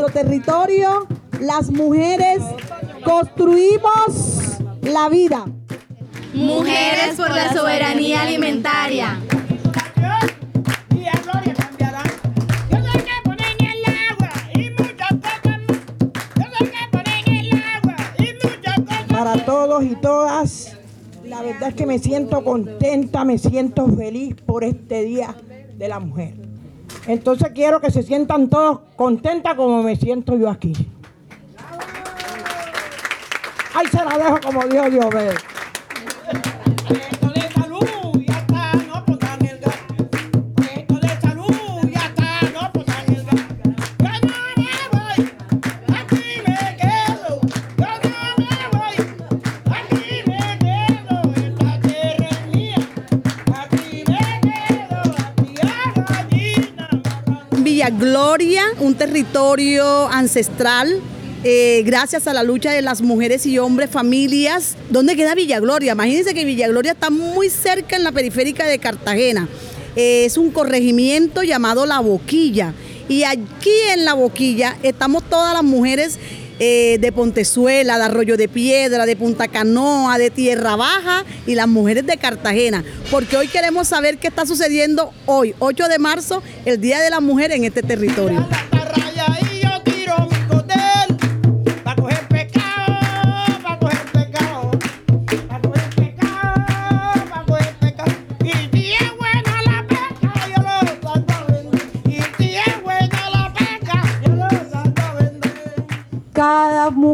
nuestro territorio, las mujeres construimos la vida. Mujeres por la soberanía alimentaria. Para todos y todas, la verdad es que me siento contenta, me siento feliz por este Día de la Mujer. Entonces quiero que se sientan todos contentas como me siento yo aquí. Ahí se la dejo como Dios Dios ve. Gloria, un territorio ancestral. eh, gracias a la lucha de las mujeres y hombres, familias. ¿Dónde queda Villa Gloria? Imagínense que Villa Gloria está muy cerca en la periférica de Cartagena. Eh, es un corregimiento llamado La Boquilla. Y aquí en La Boquilla estamos todas las mujeres eh, de Pontezuela, de Arroyo de Piedra, de Punta Canoa, de Tierra Baja y las mujeres de Cartagena. Porque hoy queremos saber qué está sucediendo hoy, 8 de marzo, el Día de la Mujer en este territorio.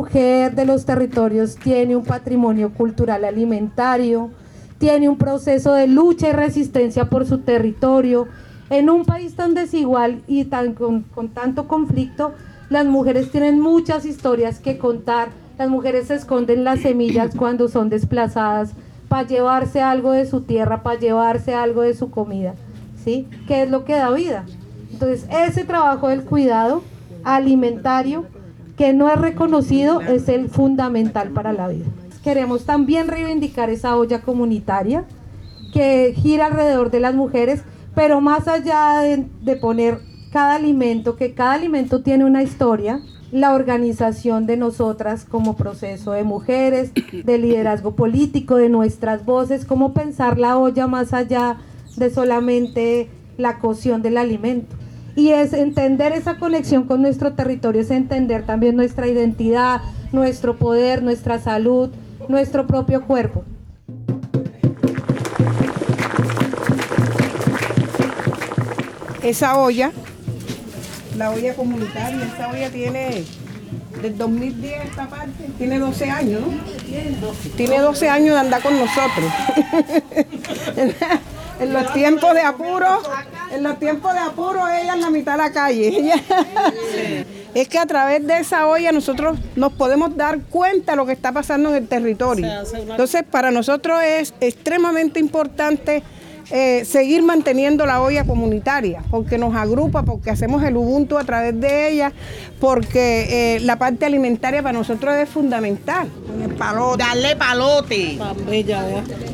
Mujer de los territorios tiene un patrimonio cultural alimentario, tiene un proceso de lucha y resistencia por su territorio. En un país tan desigual y tan, con, con tanto conflicto, las mujeres tienen muchas historias que contar. Las mujeres esconden las semillas cuando son desplazadas para llevarse algo de su tierra, para llevarse algo de su comida, ¿sí? ¿Qué es lo que da vida? Entonces, ese trabajo del cuidado alimentario que no es reconocido es el fundamental para la vida. Queremos también reivindicar esa olla comunitaria que gira alrededor de las mujeres, pero más allá de, de poner cada alimento, que cada alimento tiene una historia, la organización de nosotras como proceso de mujeres, de liderazgo político, de nuestras voces, cómo pensar la olla más allá de solamente la cocción del alimento. Y es entender esa conexión con nuestro territorio, es entender también nuestra identidad, nuestro poder, nuestra salud, nuestro propio cuerpo. Esa olla, la olla comunitaria, esa olla tiene del 2010 esta parte, tiene 12 años, ¿no? Tiene 12 años de andar con nosotros. en los tiempos de apuro, en los tiempos de apuro ella en la mitad de la calle. Es que a través de esa olla nosotros nos podemos dar cuenta de lo que está pasando en el territorio. Entonces, para nosotros es extremadamente importante eh, seguir manteniendo la olla comunitaria, porque nos agrupa, porque hacemos el Ubuntu a través de ella, porque eh, la parte alimentaria para nosotros es fundamental. Darle palote.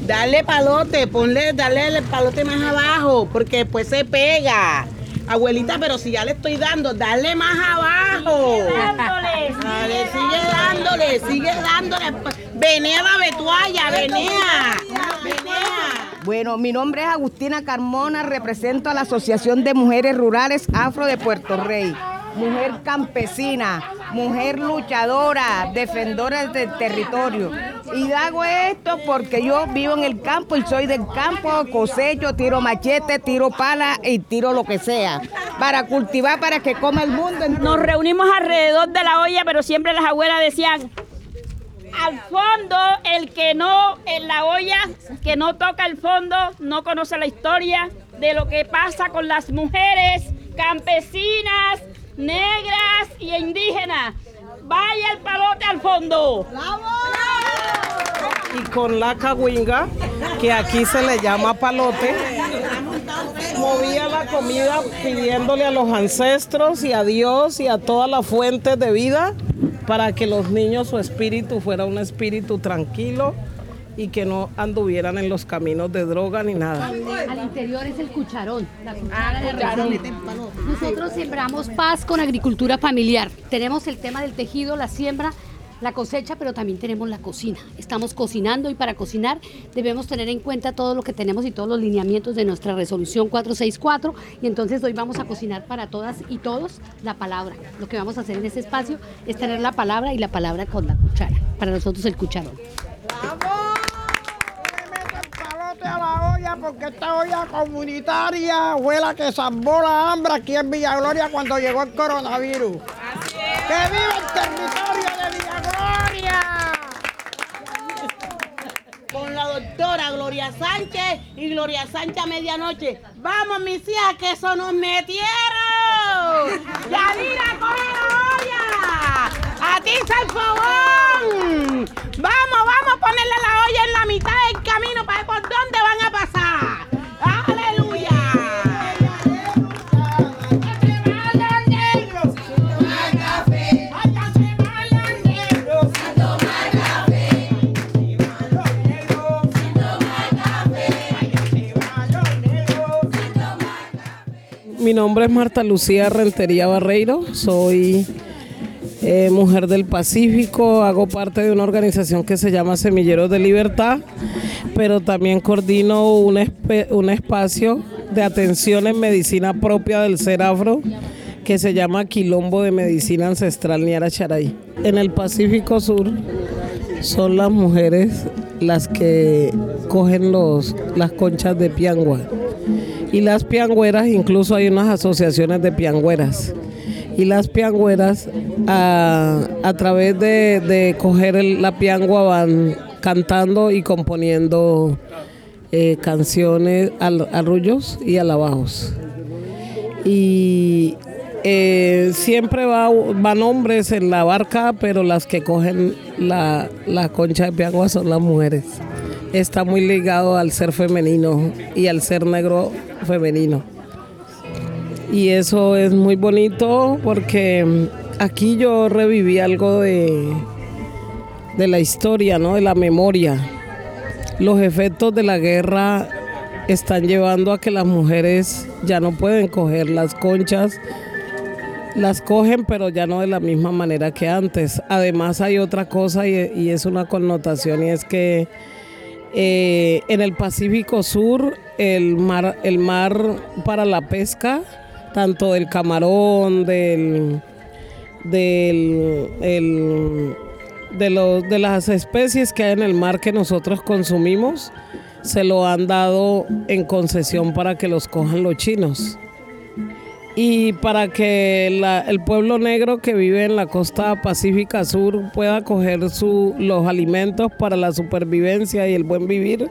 Darle palote, ponle, darle el palote más abajo, porque después se pega. Abuelita, pero si ya le estoy dando, dale más abajo. Dándole, Dale, sigue dándole, sigue dándole. Venea la vetualla, venea. Bueno, mi nombre es Agustina Carmona, represento a la Asociación de Mujeres Rurales Afro de Puerto Rey. Mujer campesina, mujer luchadora, defensora del territorio. Y hago esto porque yo vivo en el campo y soy del campo, cosecho, tiro machete, tiro pala y tiro lo que sea. Para cultivar, para que coma el mundo. Nos reunimos alrededor de la olla, pero siempre las abuelas decían, al fondo, el que no, en la olla, que no toca el fondo, no conoce la historia de lo que pasa con las mujeres campesinas, negras y indígenas. Vaya el palote al fondo. Y con la cagüinga, que aquí se le llama palote, movía la comida pidiéndole a los ancestros y a Dios y a todas las fuentes de vida para que los niños su espíritu fuera un espíritu tranquilo y que no anduvieran en los caminos de droga ni nada. Al interior es el cucharón, la cuchara de. Nosotros sembramos paz con agricultura familiar. Tenemos el tema del tejido, la siembra, la cosecha, pero también tenemos la cocina. Estamos cocinando y para cocinar debemos tener en cuenta todo lo que tenemos y todos los lineamientos de nuestra resolución 464 y entonces hoy vamos a cocinar para todas y todos la palabra. Lo que vamos a hacer en este espacio es tener la palabra y la palabra con la cuchara. Para nosotros el cucharón. palote a la olla porque esta olla comunitaria huela que salvó la hambre aquí en Villa Gloria cuando llegó el coronavirus. ¡Que viva el territorio de Villa Gloria! Con la doctora Gloria Sánchez y Gloria Sánchez a medianoche. Vamos, mis hijas, que eso nos metieron. Yadira, coge la olla. Atiza el fogón. Vamos, vamos a ponerle la olla en la mitad del camino para ver por dónde van a Mi nombre es Marta Lucía Rentería Barreiro, soy eh, mujer del Pacífico, hago parte de una organización que se llama Semilleros de Libertad, pero también coordino un, espacio de atención en medicina propia del ser afro que se llama Quilombo de Medicina Ancestral Niara Charay. En el Pacífico Sur son las mujeres las que cogen los, las conchas de piangua. Y las piangüeras, incluso hay unas asociaciones de piangüeras. Y las piangüeras, a, a través de, de coger la piangua, van cantando y componiendo eh, canciones, al- arrullos y alabajos. Y eh, siempre va, van hombres en la barca, pero las que cogen la, la concha de piangua son las mujeres. Está muy ligado al ser femenino y al ser negro femenino. Y eso es muy bonito porque aquí yo reviví algo de, de la historia, ¿no? de la memoria. Los efectos de la guerra están llevando a que las mujeres ya no pueden coger las conchas. Las cogen, pero ya no de la misma manera que antes. Además hay otra cosa y, y es una connotación y es que eh, en el Pacífico Sur el mar, el mar para la pesca, tanto del camarón, del, del el- de, los, de las especies que hay en el mar que nosotros consumimos, se lo han dado en concesión para que los cojan los chinos. Y para que el pueblo negro que vive en la costa pacífica sur pueda coger los alimentos para la supervivencia y el buen vivir,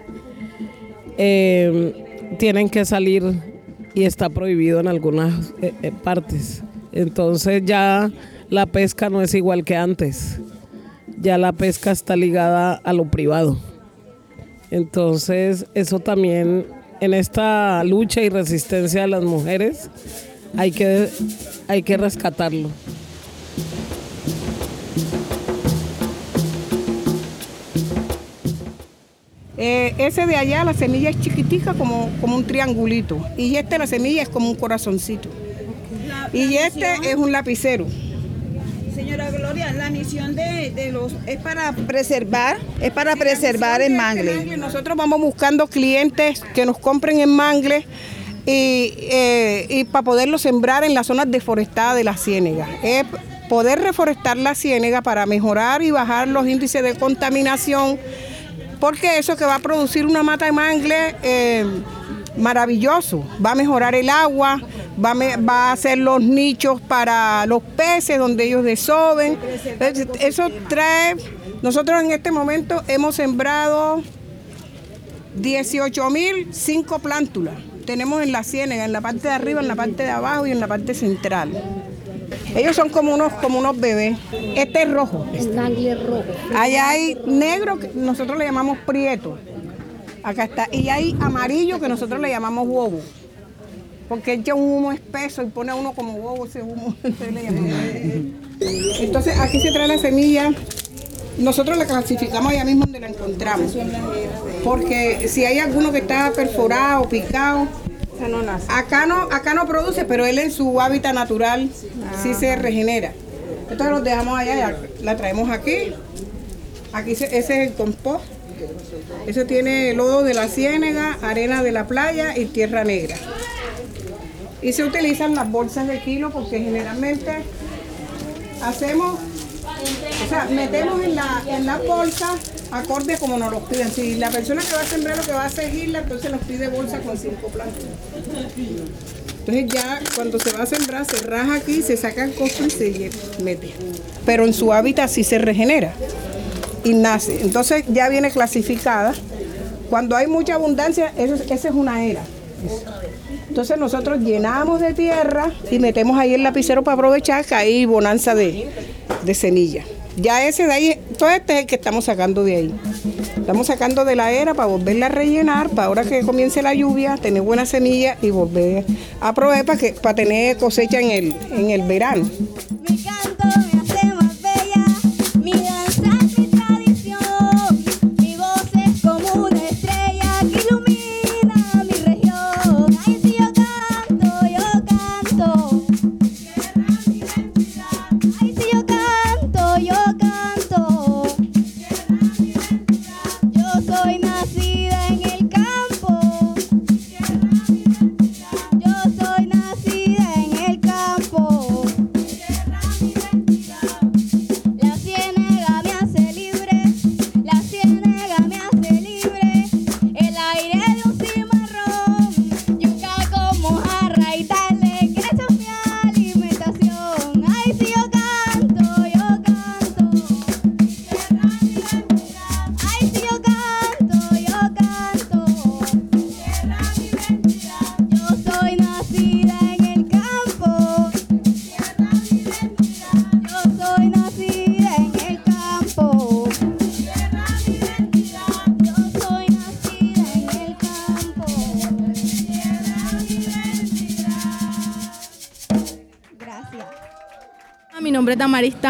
eh, tienen que salir y está prohibido en algunas eh, eh, partes. Entonces ya la pesca no es igual que antes. Ya la pesca está ligada a lo privado. Entonces eso también en esta lucha y resistencia de las mujeres hay que, hay que rescatarlo. Eh, ese de allá, la semilla es chiquitica como, como un triangulito. Y este, la semilla es como un corazoncito. y este es un lapicero. Señora Gloria, la misión de, de los es para preservar, es para preservar el mangle. Nosotros vamos buscando clientes que nos compren en mangle y, eh, y para poderlo sembrar en las zonas deforestadas de la ciénega. Es poder reforestar la ciénega para mejorar y bajar los índices de contaminación, porque eso que va a producir una mata de mangle eh, maravilloso, va a mejorar el agua, va a, va a hacer los nichos para los peces donde ellos desoben. Eso trae, nosotros en este momento hemos sembrado 18 mil cinco plántulas. Tenemos en la ciénaga, en la parte de arriba, en la parte de abajo y en la parte central. Ellos son como unos, como unos bebés. Este es rojo. Rojo. Allá hay negro, que nosotros le llamamos prieto. Acá está. Y hay amarillo que nosotros le llamamos huevo. Porque echa un humo espeso y pone a uno como huevo ese humo. Entonces aquí se trae la semilla nosotros la clasificamos allá mismo donde la encontramos. Porque si hay alguno que está perforado, picado, acá no, acá no produce, pero él en su hábitat natural sí se regenera. Entonces los dejamos allá, la traemos aquí. Aquí ese es el compost. Ese tiene lodo de la ciénega, arena de la playa y tierra negra. Y se utilizan las bolsas de kilo porque generalmente hacemos, sea, metemos en la, en la bolsa acorde como nos los piden. Si la persona que va a sembrar lo que va a seguirla, entonces nos pide bolsa con cinco plantas. Entonces ya cuando se va a sembrar, se raja aquí, se saca el costo y se mete. Pero en su hábitat sí se regenera y nace. Entonces ya viene clasificada. Cuando hay mucha abundancia, esa es una era. Entonces nosotros llenamos de tierra y metemos ahí el lapicero para aprovechar que hay bonanza de, de semilla. Ya ese de ahí, todo este es el que estamos sacando de ahí. Estamos sacando de la era para volverla a rellenar, para ahora que comience la lluvia, tener buena semilla y volver a proveer para, que, para tener cosecha en el, en el verano.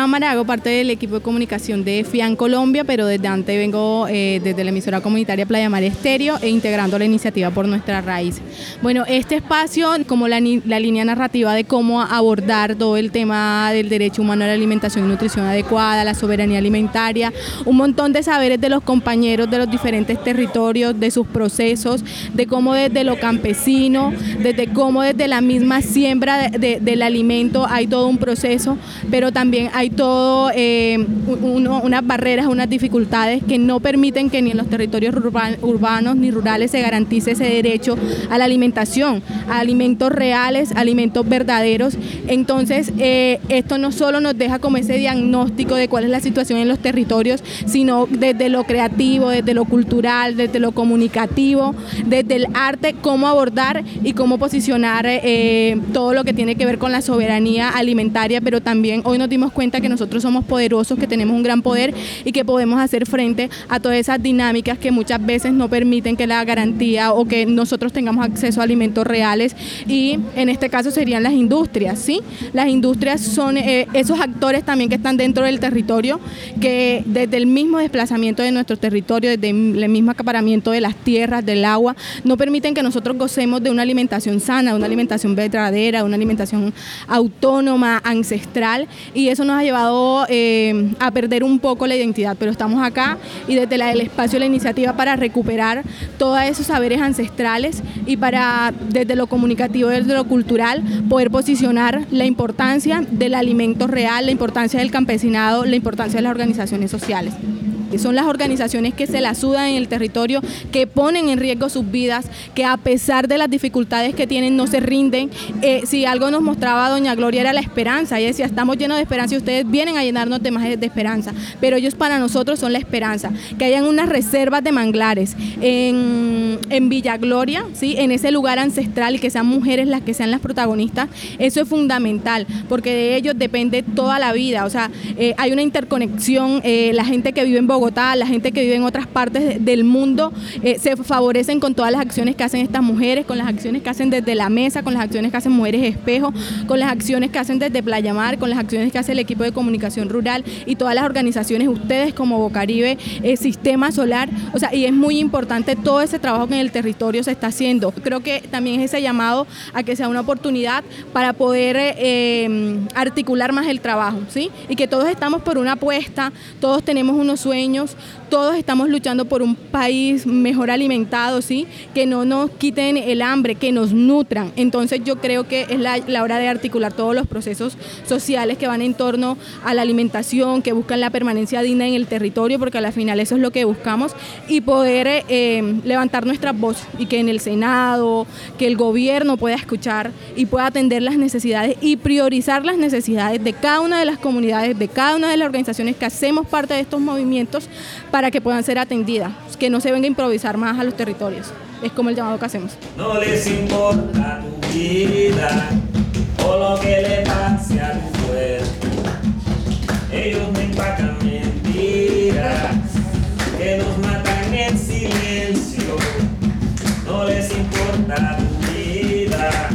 Támara, hago parte del equipo de comunicación de FIAN Colombia, pero desde antes vengo eh, desde la emisora comunitaria Playa Mar Estéreo e integrando la iniciativa por nuestra raíz. Bueno, este espacio, como la, línea narrativa de cómo abordar todo el tema del derecho humano a la alimentación y nutrición adecuada, la soberanía alimentaria, un montón de saberes de los compañeros de los diferentes territorios, de sus procesos, de cómo desde lo campesino, desde cómo desde la misma siembra del alimento hay todo un proceso, pero también hay todo eh, unas barreras, unas dificultades que no permiten que ni en los territorios urbanos ni rurales se garantice ese derecho a la alimentación, a alimentos reales, alimentos verdaderos. Entonces, eh, esto no solo nos deja como ese diagnóstico de cuál es la situación en los territorios, sino desde lo creativo, desde lo cultural, desde lo comunicativo, desde el arte, cómo abordar y cómo posicionar eh, todo lo que tiene que ver con la soberanía alimentaria, pero también hoy nos dimos cuenta que nosotros somos poderosos, que tenemos un gran poder y que podemos hacer frente a todas esas dinámicas que muchas veces no permiten que la garantía o que nosotros tengamos acceso a alimentos reales y en este caso serían las industrias, ¿sí? Las industrias son eh, esos actores también que están dentro del territorio que desde el mismo desplazamiento de nuestro territorio, desde el mismo acaparamiento de las tierras, del agua, no permiten que nosotros gocemos de una alimentación sana, una alimentación verdadera, una alimentación autónoma, ancestral y eso nos ha llevado eh, a perder un poco la identidad, pero estamos acá y desde el espacio de la iniciativa para recuperar todos esos saberes ancestrales y para desde lo comunicativo, desde lo cultural, poder posicionar la importancia del alimento real, la importancia del campesinado, la importancia de las organizaciones sociales son las organizaciones que se la sudan en el territorio, que ponen en riesgo sus vidas, que a pesar de las dificultades que tienen no se rinden. Eh, si algo nos mostraba doña Gloria era la esperanza, ella decía, estamos llenos de esperanza y ustedes vienen a llenarnos de más de esperanza, pero ellos para nosotros son la esperanza, que hayan unas reservas de manglares en, en Villa Gloria, ¿sí? en ese lugar ancestral y que sean mujeres las que sean las protagonistas, eso es fundamental, porque de ellos depende toda la vida, o sea, eh, hay una interconexión, eh, la gente que vive en Bogotá, Bogotá, la gente que vive en otras partes del mundo, eh, se favorecen con todas las acciones que hacen estas mujeres, con las acciones que hacen desde la mesa, con las acciones que hacen Mujeres Espejo, con las acciones que hacen desde Playa Mar, con las acciones que hace el equipo de comunicación rural y todas las organizaciones, ustedes como Bocaribe, eh, Sistema Solar, o sea, y es muy importante todo ese trabajo que en el territorio se está haciendo. Creo que también es ese llamado a que sea una oportunidad para poder eh, articular más el trabajo, ¿sí? Y que todos estamos por una apuesta, todos tenemos unos sueños, niños todos estamos luchando por un país mejor alimentado, ¿sí? Que no nos quiten el hambre, que nos nutran. Entonces yo creo que es la, hora de articular todos los procesos sociales que van en torno a la alimentación, que buscan la permanencia digna en el territorio, porque al final eso es lo que buscamos, y poder eh, levantar nuestra voz y que en el Senado, que el gobierno pueda escuchar y pueda atender las necesidades y priorizar las necesidades de cada una de las comunidades, de cada una de las organizaciones que hacemos parte de estos movimientos para que puedan ser atendidas, que no se venga a improvisar más a los territorios. Es como el llamado que hacemos. No les importa tu vida o lo que le pase a tu cuerpo. Ellos me empacan mentiras que nos matan en silencio. No les importa tu vida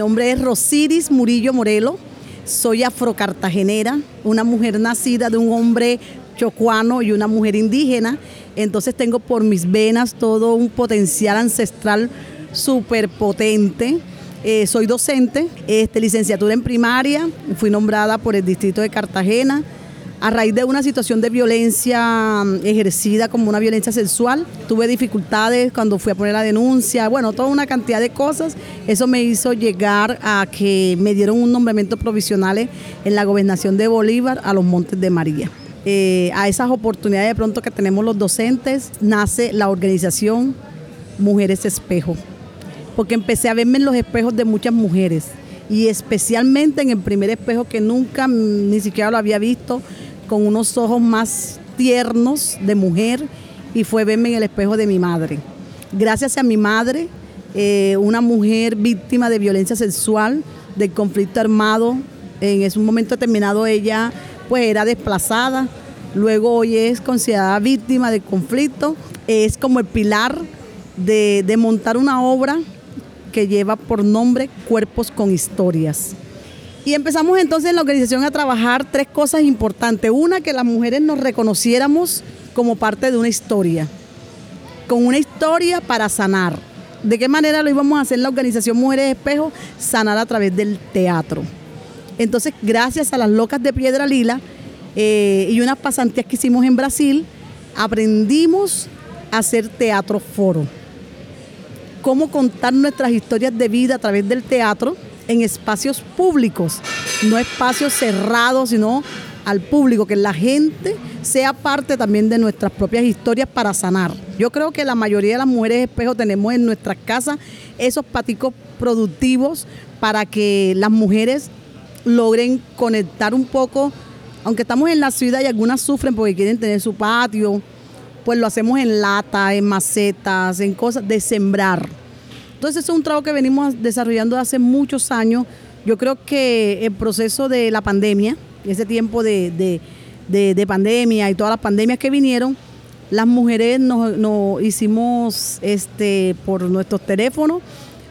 nombre es Rosiris Murillo Morelo, soy afrocartagenera, una mujer nacida de un hombre chocuano y una mujer indígena, entonces tengo por mis venas todo un potencial ancestral súper potente. Eh, soy docente, este, licenciatura en primaria, fui nombrada por el distrito de Cartagena a raíz de una situación de violencia mm, ejercida como una violencia sexual. Tuve dificultades cuando fui a poner la denuncia, bueno, toda una cantidad de cosas. Eso me hizo llegar a que me dieron un nombramiento provisional en la gobernación de Bolívar a los Montes de María. Eh, a esas oportunidades de pronto que tenemos los docentes, nace la organización Mujeres Espejo, porque empecé a verme en los espejos de muchas mujeres y especialmente en el primer espejo que nunca mm, ni siquiera lo había visto, con unos ojos más tiernos de mujer y fue verme en el espejo de mi madre. Gracias a mi madre, eh, una mujer víctima de violencia sexual, del conflicto armado, en ese momento determinado ella pues era desplazada, luego hoy es considerada víctima del conflicto, es como el pilar de, de montar una obra que lleva por nombre Cuerpos con Historias. Y empezamos entonces en la organización a trabajar tres cosas importantes. Una, que las mujeres nos reconociéramos como parte de una historia, con una historia para sanar. ¿De qué manera lo íbamos a hacer la organización Mujeres Espejo? Sanar a través del teatro. Entonces, gracias a las locas de Piedra Lila eh, y unas pasantías que hicimos en Brasil, aprendimos a hacer teatro foro. Cómo contar nuestras historias de vida a través del teatro en espacios públicos, no espacios cerrados, sino al público, que la gente sea parte también de nuestras propias historias para sanar. Yo creo que la mayoría de las mujeres espejo tenemos en nuestras casas esos paticos productivos para que las mujeres logren conectar un poco, aunque estamos en la ciudad y algunas sufren porque quieren tener su patio, pues lo hacemos en lata, en macetas, en cosas de sembrar. Entonces es un trabajo que venimos desarrollando hace muchos años. Yo creo que el proceso de la pandemia, ese tiempo de, de pandemia y todas las pandemias que vinieron, las mujeres nos, nos hicimos este, por nuestros teléfonos,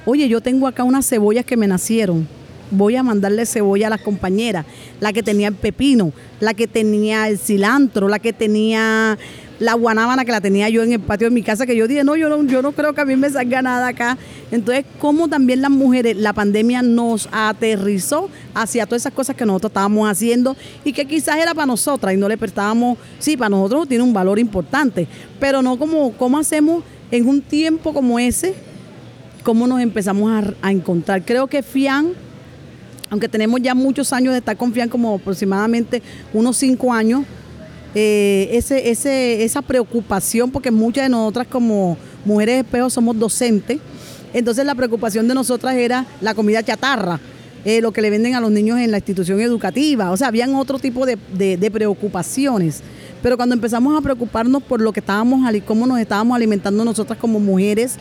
oye, yo tengo acá unas cebollas que me nacieron. voy a mandarle cebolla a las compañeras, la que tenía el pepino, la que tenía el cilantro, la que tenía la guanábana que la tenía yo en el patio de mi casa, que yo dije, no, yo no, yo no creo que a mí me salga nada acá. Entonces, como también las mujeres, la pandemia nos aterrizó hacia todas esas cosas que nosotros estábamos haciendo y que quizás era para nosotras y no le prestábamos, sí, para nosotros tiene un valor importante, pero no como cómo hacemos en un tiempo como ese, cómo nos empezamos a, a encontrar. Creo que FIAN aunque tenemos ya muchos años de estar con FIAN, como aproximadamente unos cinco años, eh, ese, esa preocupación, porque muchas de nosotras como mujeres espejos somos docentes, entonces la preocupación de nosotras era la comida chatarra, eh, lo que le venden a los niños en la institución educativa, o sea, habían otro tipo de, preocupaciones. Pero cuando empezamos a preocuparnos por lo que estábamos, cómo nos estábamos alimentando nosotras como mujeres,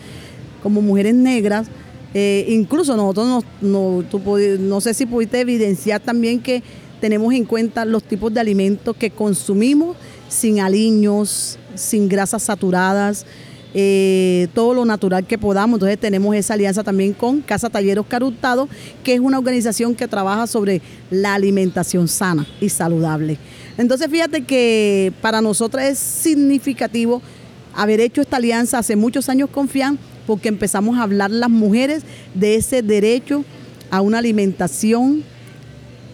como mujeres negras, eh, incluso nosotros nos- no, tú no sé si pudiste evidenciar también que tenemos en cuenta los tipos de alimentos que consumimos sin aliños, sin grasas saturadas, eh, todo lo natural que podamos. Entonces tenemos esa alianza también con Casa Talleros Carutado, que es una organización que trabaja sobre la alimentación sana y saludable. Entonces fíjate que para nosotros es significativo haber hecho esta alianza hace muchos años con FIAN, porque empezamos a hablar las mujeres de ese derecho a una alimentación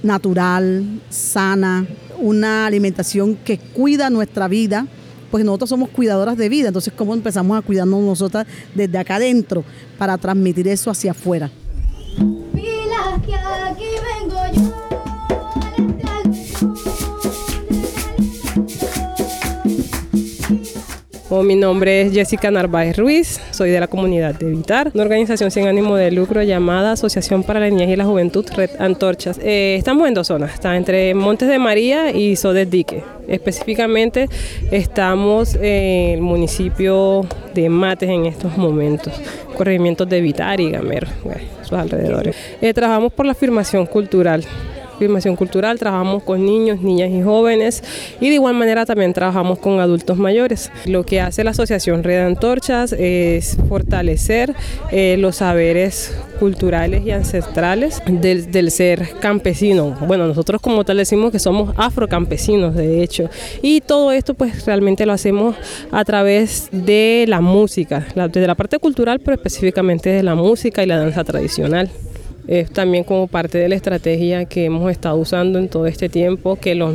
natural, sana, una alimentación que cuida nuestra vida, pues nosotros somos cuidadoras de vida, entonces cómo empezamos a cuidarnos nosotras desde acá adentro para transmitir eso hacia afuera. Oh, mi nombre es Jessica Narváez Ruiz, soy de la comunidad de Vitar, una organización sin ánimo de lucro llamada Asociación para la Niñez y la Juventud Red Antorchas. Eh, estamos en dos zonas, está entre Montes de María y Sodes Dique. Específicamente estamos en el municipio de Mates en estos momentos, corregimientos de Vitar y Gamero, bueno, sus alrededores. Eh, trabajamos por la afirmación cultural afirmación cultural, trabajamos con niños, niñas y jóvenes y de igual manera también trabajamos con adultos mayores. Lo que hace la Asociación Red Antorchas es fortalecer eh, los saberes culturales y ancestrales del, ser campesino. Bueno, nosotros como tal decimos que somos afrocampesinos, de hecho, y todo esto pues realmente lo hacemos a través de la música, la- desde la parte cultural, pero específicamente de la música y la danza tradicional es también como parte de la estrategia que hemos estado usando en todo este tiempo, que los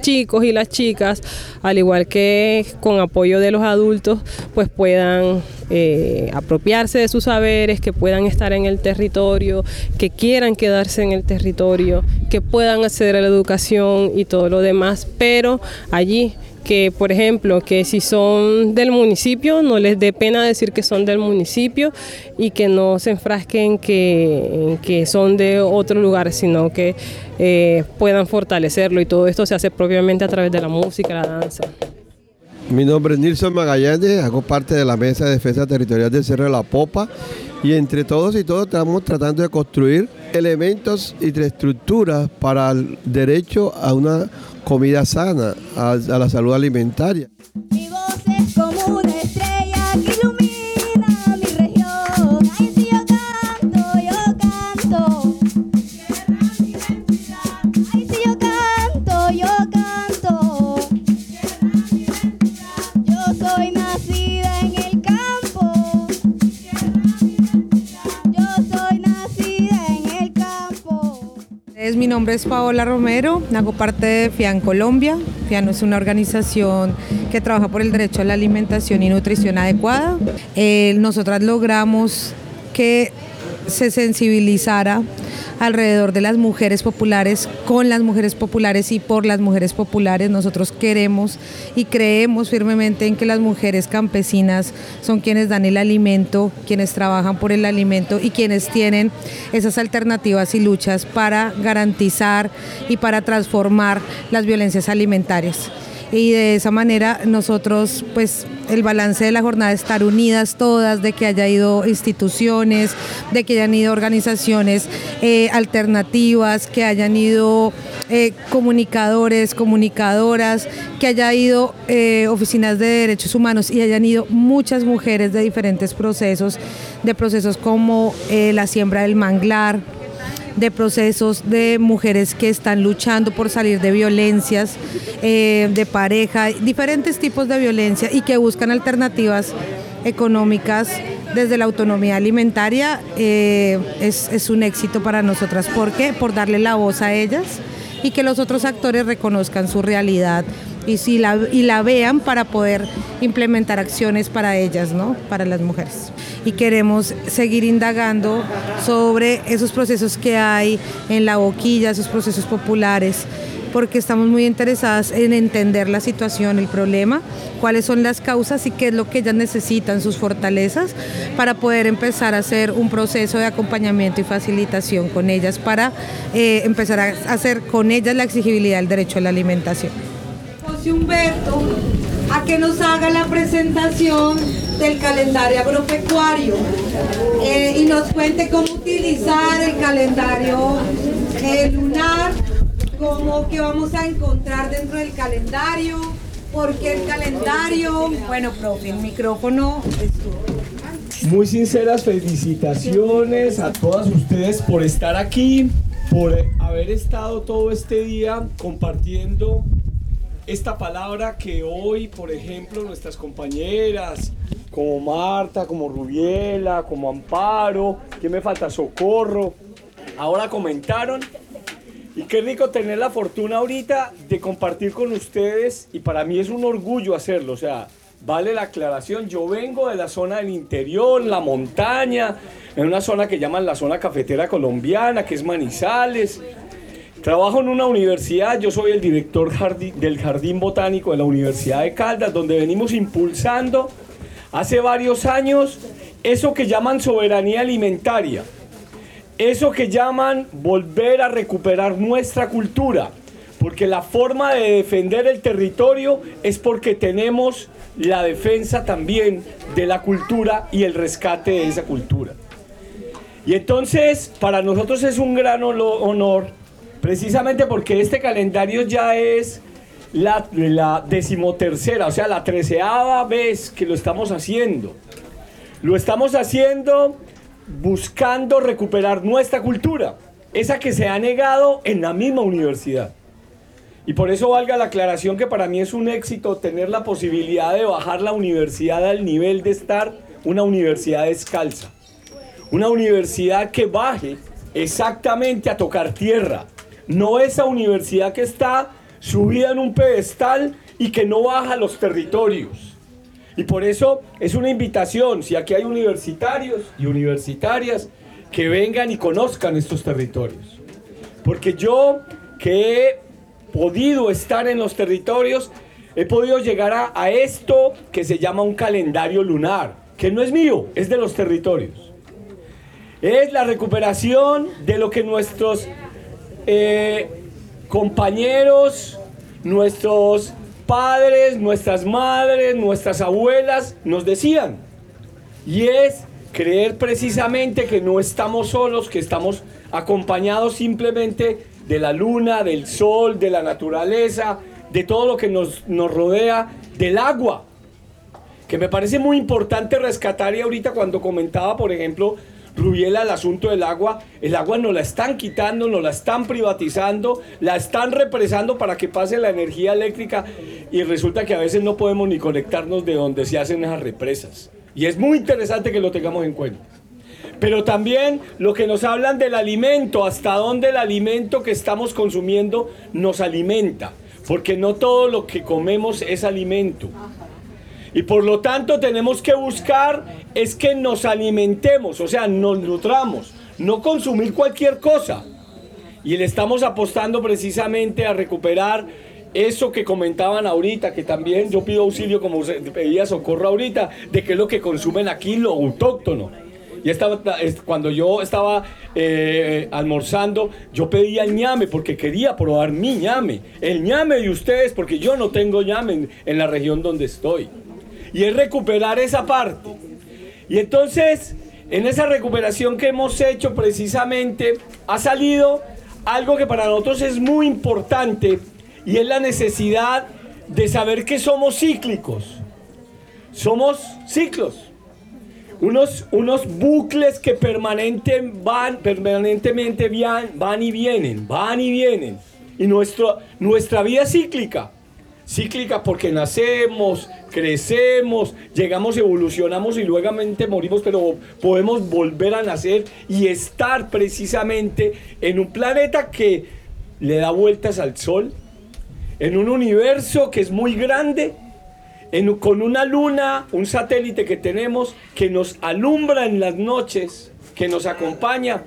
chicos y las chicas, al igual que con apoyo de los adultos, pues puedan eh, apropiarse de sus saberes, que puedan estar en el territorio, que quieran quedarse en el territorio, que puedan acceder a la educación y todo lo demás, pero allí que por ejemplo que si son del municipio no les dé pena decir que son del municipio y que no se enfrasquen que, que son de otro lugar sino que eh, puedan fortalecerlo y todo esto se hace propiamente a través de la música, la danza. Mi nombre es Nilson Magallanes, hago parte de la Mesa de Defensa Territorial del Cerro de la Popa y entre todos y todos estamos tratando de construir elementos y estructuras para el derecho a una comida sana, a, a la salud alimentaria. Nombre es Paola Romero, hago parte de FIAN Colombia. FIAN es una organización que trabaja por el derecho a la alimentación y nutrición adecuada. Eh, nosotras logramos que se sensibilizara alrededor de las mujeres populares, con las mujeres populares y por las mujeres populares. Nosotros queremos y creemos firmemente en que las mujeres campesinas son quienes dan el alimento, quienes trabajan por el alimento y quienes tienen esas alternativas y luchas para garantizar y para transformar las violencias alimentarias y de esa manera nosotros pues el balance de la jornada es estar unidas todas, de que haya ido instituciones, de que hayan ido organizaciones eh, alternativas, que hayan ido eh, comunicadores, comunicadoras, que haya ido eh, oficinas de derechos humanos y hayan ido muchas mujeres de diferentes procesos, de procesos como la siembra del manglar, de procesos de mujeres que están luchando por salir de violencias eh, de pareja, diferentes tipos de violencia y que buscan alternativas económicas desde la autonomía alimentaria eh, es, es un éxito para nosotras. ¿Por qué? Por darle la voz a ellas y que los otros actores reconozcan su realidad y, si la, y la vean para poder implementar acciones para ellas, ¿no? para las mujeres. Y queremos seguir indagando sobre esos procesos que hay en la boquilla, esos procesos populares, porque estamos muy interesadas en entender la situación, el problema, cuáles son las causas y qué es lo que ellas necesitan, sus fortalezas, para poder empezar a hacer un proceso de acompañamiento y facilitación con ellas, para eh, empezar a hacer con ellas la exigibilidad del derecho a la alimentación. José Humberto a que nos haga la presentación del calendario agropecuario eh, y nos cuente cómo utilizar el calendario eh, lunar, cómo que vamos a encontrar dentro del calendario, por qué el calendario. Bueno, profe, el micrófono es tuyo. Muy sinceras felicitaciones a todas ustedes por estar aquí, por haber estado todo este día compartiendo esta palabra que hoy, por ejemplo, nuestras compañeras, como Marta, como Rubiela, como Amparo, que me falta? Socorro, ahora comentaron. Y qué rico tener la fortuna ahorita de compartir con ustedes y para mí es un orgullo hacerlo, o sea, vale la aclaración, yo vengo de la zona del interior, la montaña, en una zona que llaman la zona cafetera colombiana, que es Manizales, Trabajo en una universidad, yo soy el director del Jardín Botánico de la Universidad de Caldas, donde venimos impulsando hace varios años eso que llaman soberanía alimentaria, eso que llaman volver a recuperar nuestra cultura, porque la forma de defender el territorio es porque tenemos la defensa también de la cultura y el rescate de esa cultura. Y entonces, para nosotros es un gran honor Precisamente porque este calendario ya es la, la decimotercera, o sea, la treceava vez que lo estamos haciendo. Lo estamos haciendo buscando recuperar nuestra cultura, esa que se ha negado en la misma universidad. Y por eso valga la aclaración que para mí es un éxito tener la posibilidad de bajar la universidad al nivel de estar una universidad descalza. Una universidad que baje exactamente a tocar tierra, no esa universidad que está subida en un pedestal y que no baja los territorios. Y por eso es una invitación, si aquí hay universitarios y universitarias, que vengan y conozcan estos territorios. Porque yo que he podido estar en los territorios, he podido llegar a, esto que se llama un calendario lunar, que no es mío, es de los territorios. Es la recuperación de lo que nuestros eh, compañeros, nuestros padres, nuestras madres, nuestras abuelas nos decían. Y es creer precisamente que no estamos solos, que estamos acompañados simplemente de la luna, del sol, de la naturaleza, de todo lo que nos, nos rodea, del agua. Que me parece muy importante rescatar y ahorita cuando comentaba, por ejemplo, Rubiela, el asunto del agua, el agua nos la están quitando, nos la están privatizando, la están represando para que pase la energía eléctrica y resulta que a veces no podemos ni conectarnos de donde se hacen esas represas. Y es muy interesante que lo tengamos en cuenta. Pero también lo que nos hablan del alimento, hasta dónde el alimento que estamos consumiendo nos alimenta. Porque no todo lo que comemos es alimento. Y por lo tanto tenemos que buscar es que nos alimentemos, o sea, nos nutramos, no consumir cualquier cosa. Y le estamos apostando precisamente a recuperar eso que comentaban ahorita, que también yo pido auxilio como pedía socorro ahorita, de que es lo que consumen aquí lo autóctono. Y estaba, cuando yo estaba eh, almorzando, yo pedía el ñame porque quería probar mi ñame. El ñame de ustedes porque yo no tengo ñame en la región donde estoy y es recuperar esa parte. Y entonces, en esa recuperación que hemos hecho precisamente, ha salido algo que para nosotros es muy importante y es la necesidad de saber que somos cíclicos. Somos ciclos. unos, unos bucles que permanente van, permanentemente vian- van y vienen, van y vienen. Y nuestro, nuestra vida cíclica. Cíclica porque nacemos, crecemos, llegamos, evolucionamos y luego morimos, pero podemos volver a nacer y estar precisamente en un planeta que le da vueltas al Sol, en un universo que es muy grande, con una luna, un satélite que tenemos que nos alumbra en las noches, que nos acompaña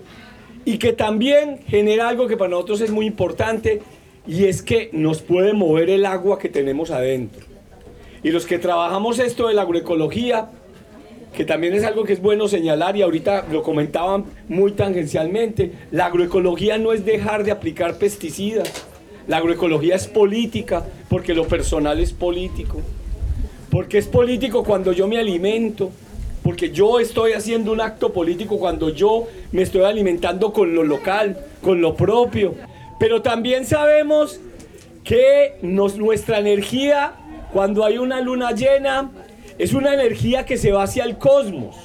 y que también genera algo que para nosotros es muy importante y es que nos puede mover el agua que tenemos adentro. Y los que trabajamos esto de la agroecología, que también es algo que es bueno señalar y ahorita lo comentaban muy tangencialmente, la agroecología no es dejar de aplicar pesticidas, la agroecología es política, porque lo personal es político, porque es político cuando yo me alimento, porque yo estoy haciendo un acto político cuando yo me estoy alimentando con lo local, con lo propio, pero también sabemos que nuestra energía, cuando hay una luna llena, es una energía que se va hacia el cosmos.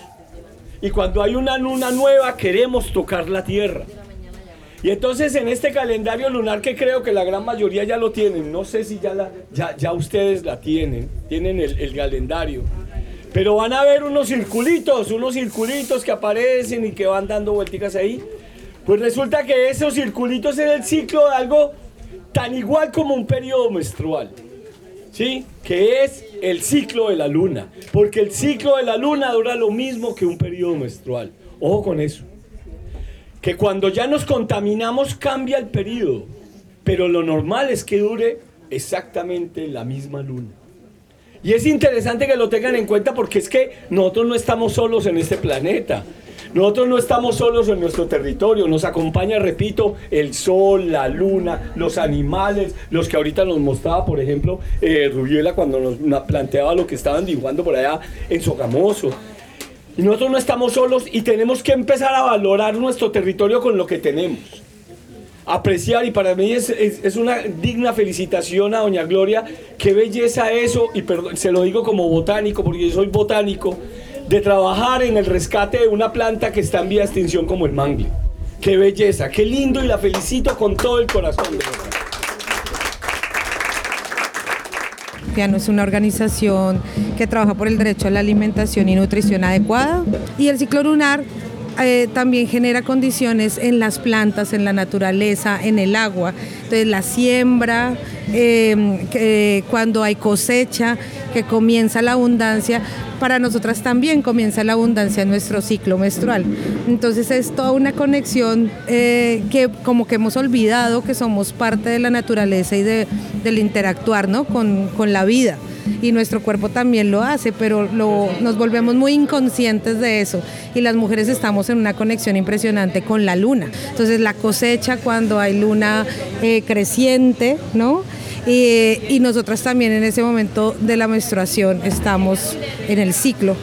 Y cuando hay una luna nueva, queremos tocar la Tierra. Y entonces en este calendario lunar que creo que la gran mayoría ya lo tienen, no sé si ya ustedes la tienen, tienen el, el calendario. Pero van a ver unos circulitos, unos circulitos que aparecen y que van dando vuelticas ahí. Pues resulta que esos circulitos es el ciclo de algo tan igual como un periodo menstrual. ¿Sí? Que es el ciclo de la luna. Porque el ciclo de la luna dura lo mismo que un periodo menstrual. Ojo con eso. Que cuando ya nos contaminamos cambia el periodo. Pero lo normal es que dure exactamente la misma luna. Y es interesante que lo tengan en cuenta porque es que nosotros no estamos solos en este planeta. Nosotros no estamos solos en nuestro territorio, nos acompaña, repito, el sol, la luna, los animales, los que ahorita nos mostraba, por ejemplo, eh, Rubiela cuando nos planteaba lo que estaban dibujando por allá en Sogamoso. Y nosotros no estamos solos y tenemos que empezar a valorar nuestro territorio con lo que tenemos. Apreciar, y para mí es, una digna felicitación a Doña Gloria, qué belleza eso, y se lo digo como botánico, porque yo soy botánico, de trabajar en el rescate de una planta que está en vía de extinción como el mangle. Qué belleza, qué lindo y la felicito con todo el corazón. Piano es una organización que trabaja por el derecho a la alimentación y nutrición adecuada y el ciclo lunar eh, también genera condiciones en las plantas, en la naturaleza, en el agua. Entonces la siembra, eh, que cuando hay cosecha, que comienza la abundancia, para nosotras también comienza la abundancia en nuestro ciclo menstrual. Entonces es toda una conexión eh, que como que hemos olvidado que somos parte de la naturaleza y de, del interactuar ¿no? con, con la vida. Y nuestro cuerpo también lo hace, pero lo, nos volvemos muy inconscientes de eso. Y las mujeres estamos en una conexión impresionante con la luna. Entonces la cosecha cuando hay luna eh, creciente, ¿no? Y, y nosotras también en ese momento de la menstruación estamos en el ciclo.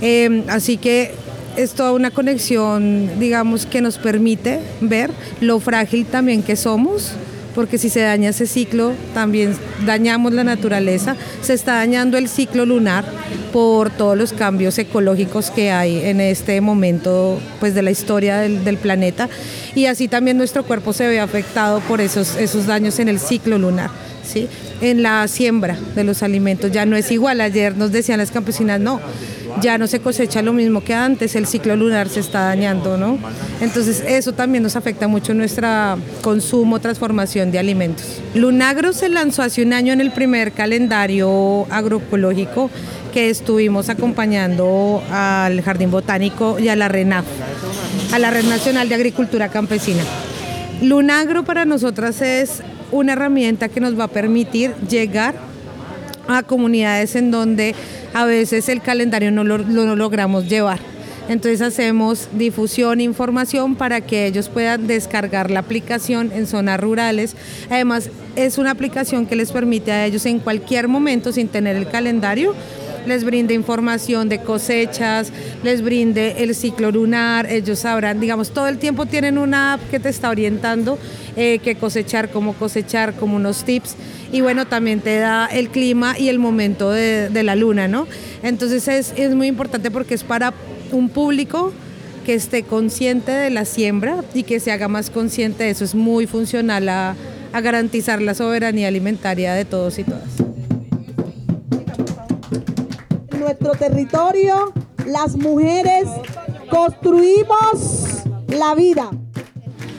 Eh, así que es toda una conexión, digamos, que nos permite ver lo frágil también que somos, porque si se daña ese ciclo, también dañamos la naturaleza, se está dañando el ciclo lunar por todos los cambios ecológicos que hay en este momento pues, de la historia del, del planeta y así también nuestro cuerpo se ve afectado por esos, esos daños en el ciclo lunar. En la siembra de los alimentos ya no es igual, ayer nos decían las campesinas, no, ya no se cosecha lo mismo que antes, el ciclo lunar se está dañando, ¿no? Entonces eso también nos afecta mucho nuestro consumo, transformación de alimentos. Lunagro se lanzó hace un año en el primer calendario agroecológico que estuvimos acompañando al Jardín Botánico y a la RENAF, a la Red Nacional de Agricultura Campesina. Lunagro para nosotras es una herramienta que nos va a permitir llegar a comunidades en donde a veces el calendario no lo, lo logramos llevar. Entonces hacemos difusión, información para que ellos puedan descargar la aplicación en zonas rurales. Además es una aplicación que les permite a ellos en cualquier momento, sin tener el calendario, les brinde información de cosechas, les brinde el ciclo lunar, ellos sabrán, digamos, todo el tiempo tienen una app que te está orientando eh, qué cosechar, cómo cosechar, como unos tips. Y bueno, también te da el clima y el momento de, de la luna, ¿no? Entonces es, es muy importante porque es para un público que esté consciente de la siembra y que se haga más consciente de eso. Es muy funcional a, a garantizar la soberanía alimentaria de todos y todas. Nuestro territorio, las mujeres construimos la vida.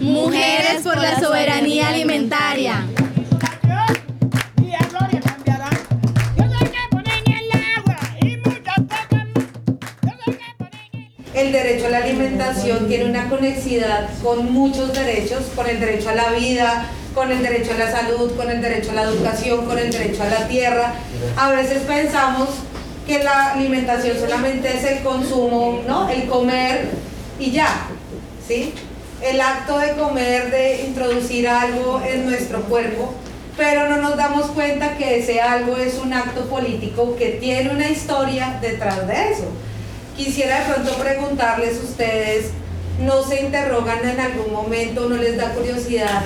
Mujeres por la soberanía alimentaria. El derecho a la alimentación tiene una conexidad con muchos derechos, con el derecho a la vida, con el derecho a la salud, con el derecho a la educación, con el derecho a la tierra. A veces pensamos que la alimentación solamente es el consumo, ¿no? El comer y ya, ¿sí? El acto de comer, de introducir algo en nuestro cuerpo, pero no nos damos cuenta que ese algo es un acto político que tiene una historia detrás de eso. Quisiera de pronto preguntarles ustedes, ¿no se interrogan en algún momento, no les da curiosidad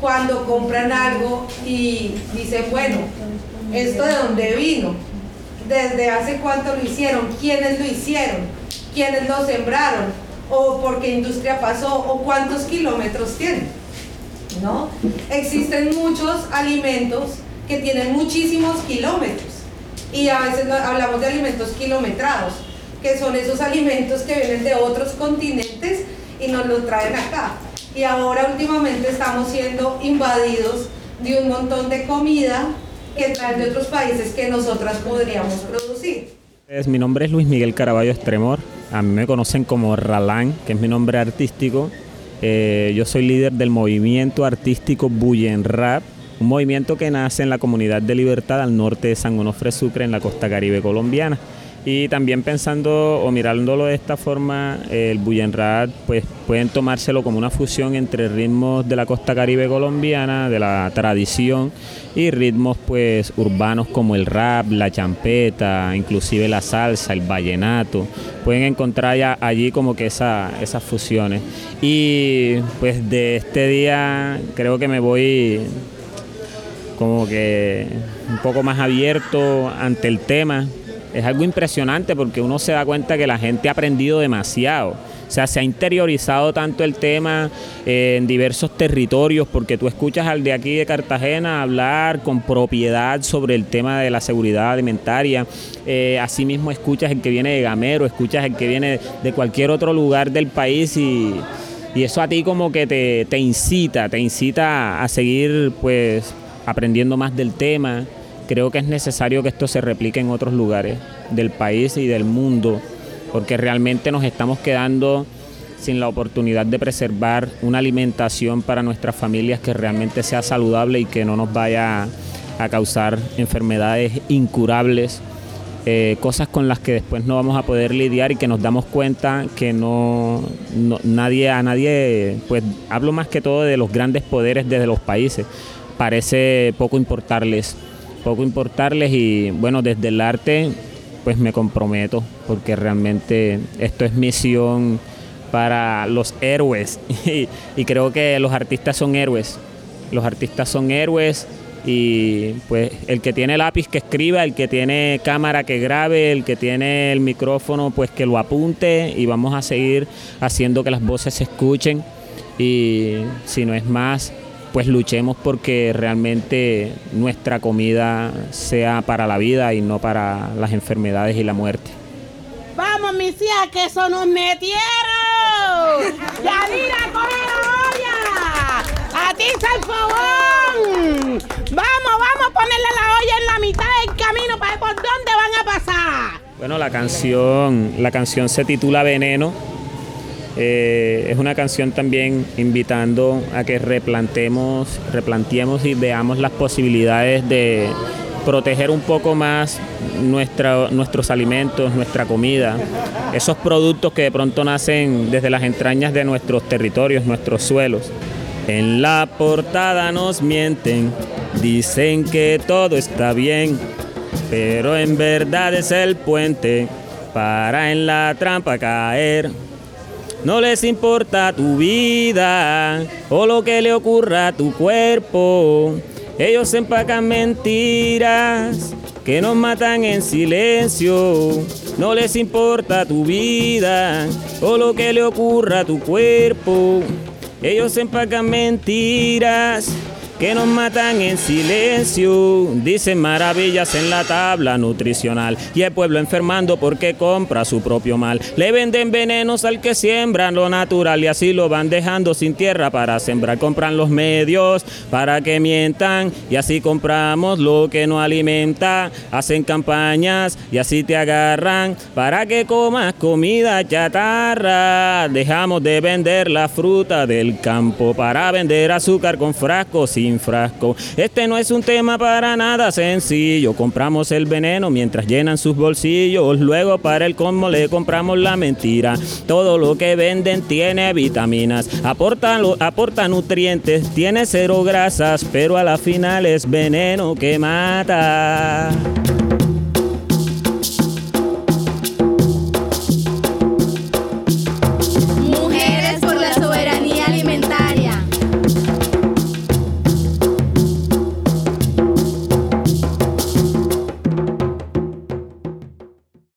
cuando compran algo y dicen, bueno, ¿esto de dónde vino? ¿Desde hace cuánto lo hicieron? ¿Quiénes lo hicieron? ¿Quiénes lo sembraron? ¿O por qué industria pasó? ¿O cuántos kilómetros tiene? ¿No? Existen muchos alimentos que tienen muchísimos kilómetros y a veces hablamos de alimentos kilometrados, que son esos alimentos que vienen de otros continentes y nos los traen acá. Y ahora últimamente estamos siendo invadidos de un montón de comida que traen de otros países que nosotras podríamos producir. Es- Mi nombre es Luis Miguel Caraballo Estremor. A mí me conocen como Ralán, que es mi nombre artístico. Eh, yo soy líder del movimiento artístico Bullen Rap, un movimiento que nace en la comunidad de Libertad al norte de San Onofre Sucre, en la costa caribe colombiana. Y también pensando o mirándolo de esta forma, el Bullen Rap pues pueden tomárselo como una fusión entre ritmos de la costa caribe colombiana, de la tradición, y ritmos pues urbanos como el rap, la champeta, inclusive la salsa, el vallenato. Pueden encontrar ya allí como que esa- esas fusiones. Y pues de este día creo que me voy como que un poco más abierto ante el tema. Es algo impresionante porque uno se da cuenta que la gente ha aprendido demasiado. O sea, se ha interiorizado tanto el tema eh, en diversos territorios porque tú escuchas al de aquí de Cartagena hablar con propiedad sobre el tema de la seguridad alimentaria. Eh, asimismo escuchas el que viene de Gamero, escuchas el que viene de cualquier otro lugar del país y, y eso a ti como que te, te incita, te incita a seguir pues aprendiendo más del tema. Creo que es necesario que esto se replique en otros lugares del país y del mundo, porque realmente nos estamos quedando sin la oportunidad de preservar una alimentación para nuestras familias que realmente sea saludable y que no nos vaya a causar enfermedades incurables, eh, cosas con las que después no vamos a poder lidiar y que nos damos cuenta que no, no- nadie a nadie, pues hablo más que todo de los grandes poderes desde los países, parece poco importarles, poco importarles y bueno, desde el arte pues me comprometo porque realmente esto es misión para los héroes. Y, creo que los artistas son héroes, los artistas son héroes y pues el que tiene lápiz que escriba, el que tiene cámara que grabe, el que tiene el micrófono pues que lo apunte y vamos a seguir haciendo que las voces se escuchen. Y si no es más pues luchemos porque realmente nuestra comida sea para la vida y no para las enfermedades y la muerte. Vamos, mis hijas, que eso nos metieron. Yadira, coge la olla. A ti, fogón. Vamos, vamos a ponerle la olla en la mitad del camino para ver por dónde van a pasar. Bueno, la canción, la canción se titula Veneno. Eh, es una canción también invitando a que replantemos, replanteemos y veamos las posibilidades de proteger un poco más nuestros alimentos, nuestra comida, esos productos que de pronto nacen desde las entrañas de nuestros territorios, nuestros suelos. En la portada nos mienten, dicen que todo está bien, pero en verdad es el puente para en la trampa caer. No les importa tu vida o lo que le ocurra a tu cuerpo. Ellos empacan mentiras que nos matan en silencio. No les importa tu vida o lo que le ocurra a tu cuerpo. Ellos empacan mentiras que nos matan en silencio. Dicen maravillas en la tabla nutricional y el pueblo enfermando porque compra su propio mal. Le venden venenos al que siembran lo natural y así lo van dejando sin tierra para sembrar. Compran los medios para que mientan y así compramos lo que no alimenta. Hacen campañas y así te agarran para que comas comida chatarra. Dejamos de vender la fruta del campo para vender azúcar con frascos sin frasco. Este no es un tema para nada sencillo. Compramos el veneno mientras llenan sus bolsillos. Luego para el colmo le compramos la mentira. Todo lo que venden tiene vitaminas, aporta, aporta nutrientes, tiene cero grasas, pero a la final es veneno que mata.